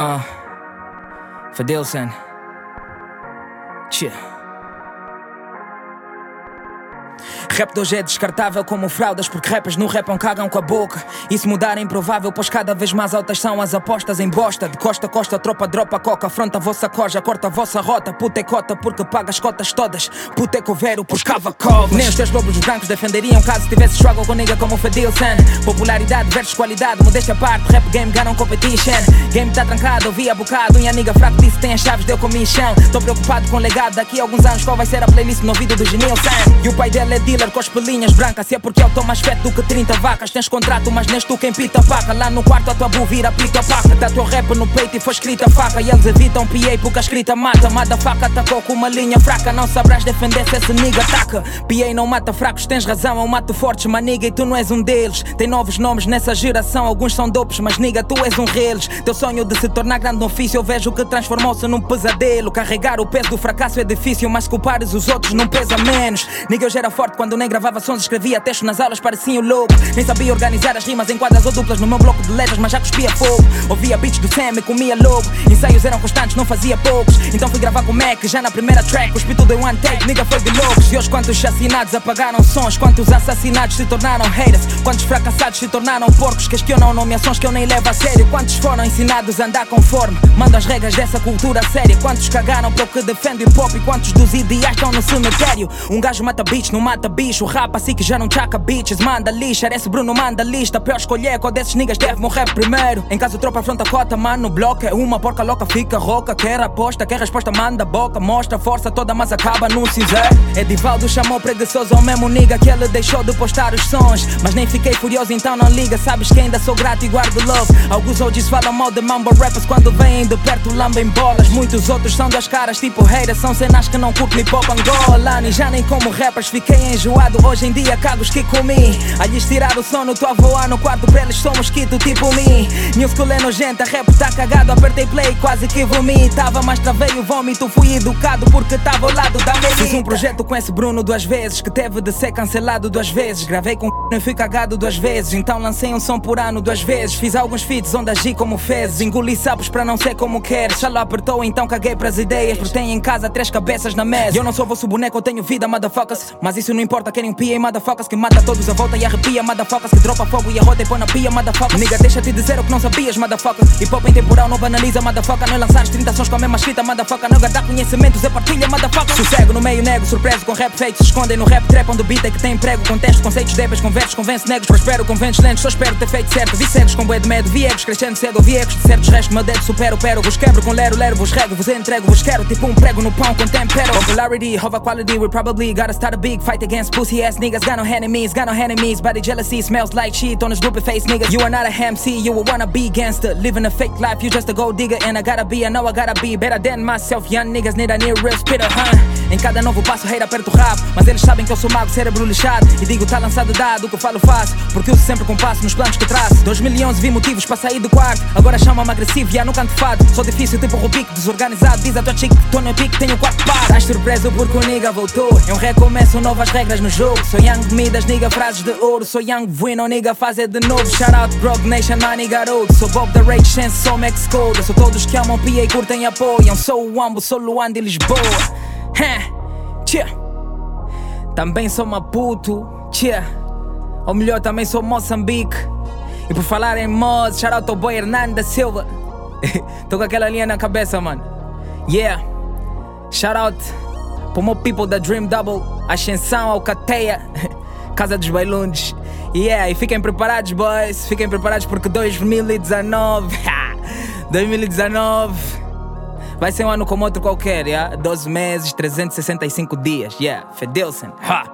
Uh, verdeeld zijn. Tje. Rap de hoje é descartável como fraldas Porque rappers no rapam cagam com a boca. Isso mudar é improvável Pois cada vez mais altas são as apostas em bosta. De costa a costa, tropa, dropa, coca Afronta a vossa coja, corta a vossa rota. Puta é cota porque paga as cotas todas. Puta é coveiro, pois cava covas. Nem os teus lobos brancos defenderiam Caso tivesse struggle com nigga como Fadilson Popularidade versus qualidade Modéstia à parte, rap game ganam competition. Game tá trancado, ouvia bocado. Unha nigga fraco disse tem as chaves, deu comissão. Tô preocupado com o legado. Daqui a alguns anos qual vai ser a playlist no ouvido do Genil Sam E o pai dele é dealer com as pelinhas brancas. Se é porque eu tô mais feto do que 30 vacas. Tens contrato, mas neste tu quem pita paca Lá no quarto a tua bu vira pita paca. Tá teu rap no peito e foi escrita faca. E eles evitam PA porque a escrita mata. Mata faca, atacou com uma linha fraca. Não sabrás defender se esse nigga ataca. PA não mata fracos, tens razão, eu mato fortes Maniga e tu não és um deles. Tem novos nomes nessa geração, alguns são dopes Mas nigga, tu és um reles. Teu sonho de se tornar grande no ofício Eu vejo que transformou-se num pesadelo. Carregar o peso do fracasso é difícil Mas culpares os outros não pesa menos. Nigga, eu já era forte quando nem gravava sons Escrevia textos nas aulas, parecia um louco. Nem sabia organizar as rimas em quadras ou duplas No meu bloco de letras, mas já cuspia fogo. Ouvia beats do Sam e comia logo Ensaios eram constantes, não fazia poucos. Então fui gravar com o Mac, já na primeira track. Cuspi tudo em one take, nigga foi de loucos. E hoje quantos chacinados apagaram sons? Quantos assassinados se tornaram haters? Quantos fracassados se tornaram porcos? Questionam nomeações que eu nem levo a sério. Quantos foram ensinados a andar conforme Mando as regras dessa cultura séria. Quantos cagaram para o que defende o pop? E quantos dos ideais estão no cemitério? Um gajo mata bitch, não mata bicho Rapa assim que já não chaca bitches Manda lixa, esse Bruno manda lista. Pior escolher qual desses niggas deve morrer primeiro. Em caso tropa afronta cota, mano, bloco. É uma porca louca, fica rouca. Quer aposta, quer resposta, manda boca. Mostra força toda, mas acaba num cinzeiro Edivaldo chamou preguiçoso ao mesmo nigga Que ele deixou de postar os sons. Mas nem fiquei furioso, então não liga. Sabes que ainda sou grato e guardo love. Alguns OGs falam mal de mambo rappers Quando vêm de perto lambem bolas. Muitos outros são das caras tipo haters. São cenas que não curtem hip hop Angola. E já nem como rappers fiquei enjoado Hoje em dia cagos que comi. A lhes tirar o sono, tô a voar no quarto. Pra eles sou mosquito tipo mim. New school é nojenta, rap tá cagado. Apertei play, quase que vomitava Mas travei o vômito, fui educado Porque tava ao lado da melita Fiz um projeto com esse Bruno duas vezes Que teve de ser cancelado duas vezes. Gravei com e fui cagado duas vezes. Então lancei um som por ano duas vezes. Fiz alguns feats onde agi como fezes. Engoli sapos pra não ser como queres. Já lá apertou, então caguei pras ideias. Porque tenho em casa três cabeças na mesa. Eu não sou vosso boneco, eu tenho vida, motherfuckers. Mas isso não importa, querem um PA, motherfuckers Que mata todos à volta e arrepia, motherfuckers Que dropa fogo e arrota e põe na pia, motherfuckers. Nigga, deixa-te dizer o que não sabias, motherfuckers Hip hop em temporal não banaliza, motherfucker. Não lançares 30 sons com a mesma escrita, motherfucker. Não guardar conhecimentos é partilha, motherfucker. Sossego no meio nego, surpreso com rap fake Se escondem no rap trap onde o beat é que tem emprego. Contexto, conceitos débeis, conversos, convence negros Prospero, conventes lentos, só espero ter feito certo Vi cegos com bué de medo, vi egos crescendo cedo Ouvi ecos de certos restos, meu dedo supero, pero. Vos quebro com lero, lero, vos rego, vos entrego Vos quero tipo um prego no pão com tempero. Popularity, over quality, we probably gotta start a big fight against pussy ass niggas Got no enemies, got no enemies. Body jealousy smells like shit on a stupid face niggas. You are not a MC, you a wanna be gangster. Living a fake life, you just a gold digger. And I gotta be, I know I gotta be better than myself. Young niggas need a near real spitter, huh? Em cada novo passo, rei aperto o rabo. Mas eles sabem que eu sou mago, cérebro lixado. E digo, tá lançado dado, o que eu falo faço. Porque uso sempre compasso nos planos que traço. 2011 vi motivos para sair do quarto. Agora chama-me agressivo, já no canto fado. Sou difícil, tipo Rubik, desorganizado. Diz a tua chick que tô no pique, tenho quatro par Estás surpreso porque o nigga voltou. É um recomeço, novas regras no jogo. Sou young comidas, nigga, frases de ouro. Sou young bueno, nigga, fazer de novo. Shout out Grog Nation, money garoto. Sou Bob the Rage, Chance, sou Max Code. Sou todos que amam PA e curtem e apoiam. Sou o Ambo, sou Luan de Lisboa. Também sou Maputo, tchê. Ou melhor, também sou Moçambique. E por falar em Moz, shout out ao boy Hernanda Silva. Tô com aquela linha na cabeça, mano. Yeah. Shout out Pro meu people da Dream Double Ascensão, Alcateia Casa dos Bailundes Yeah, e fiquem preparados, boys Fiquem preparados porque 2019 2019 Vai ser um ano como outro qualquer, yeah? 12 meses, 365 dias, yeah Fedelsen, ha!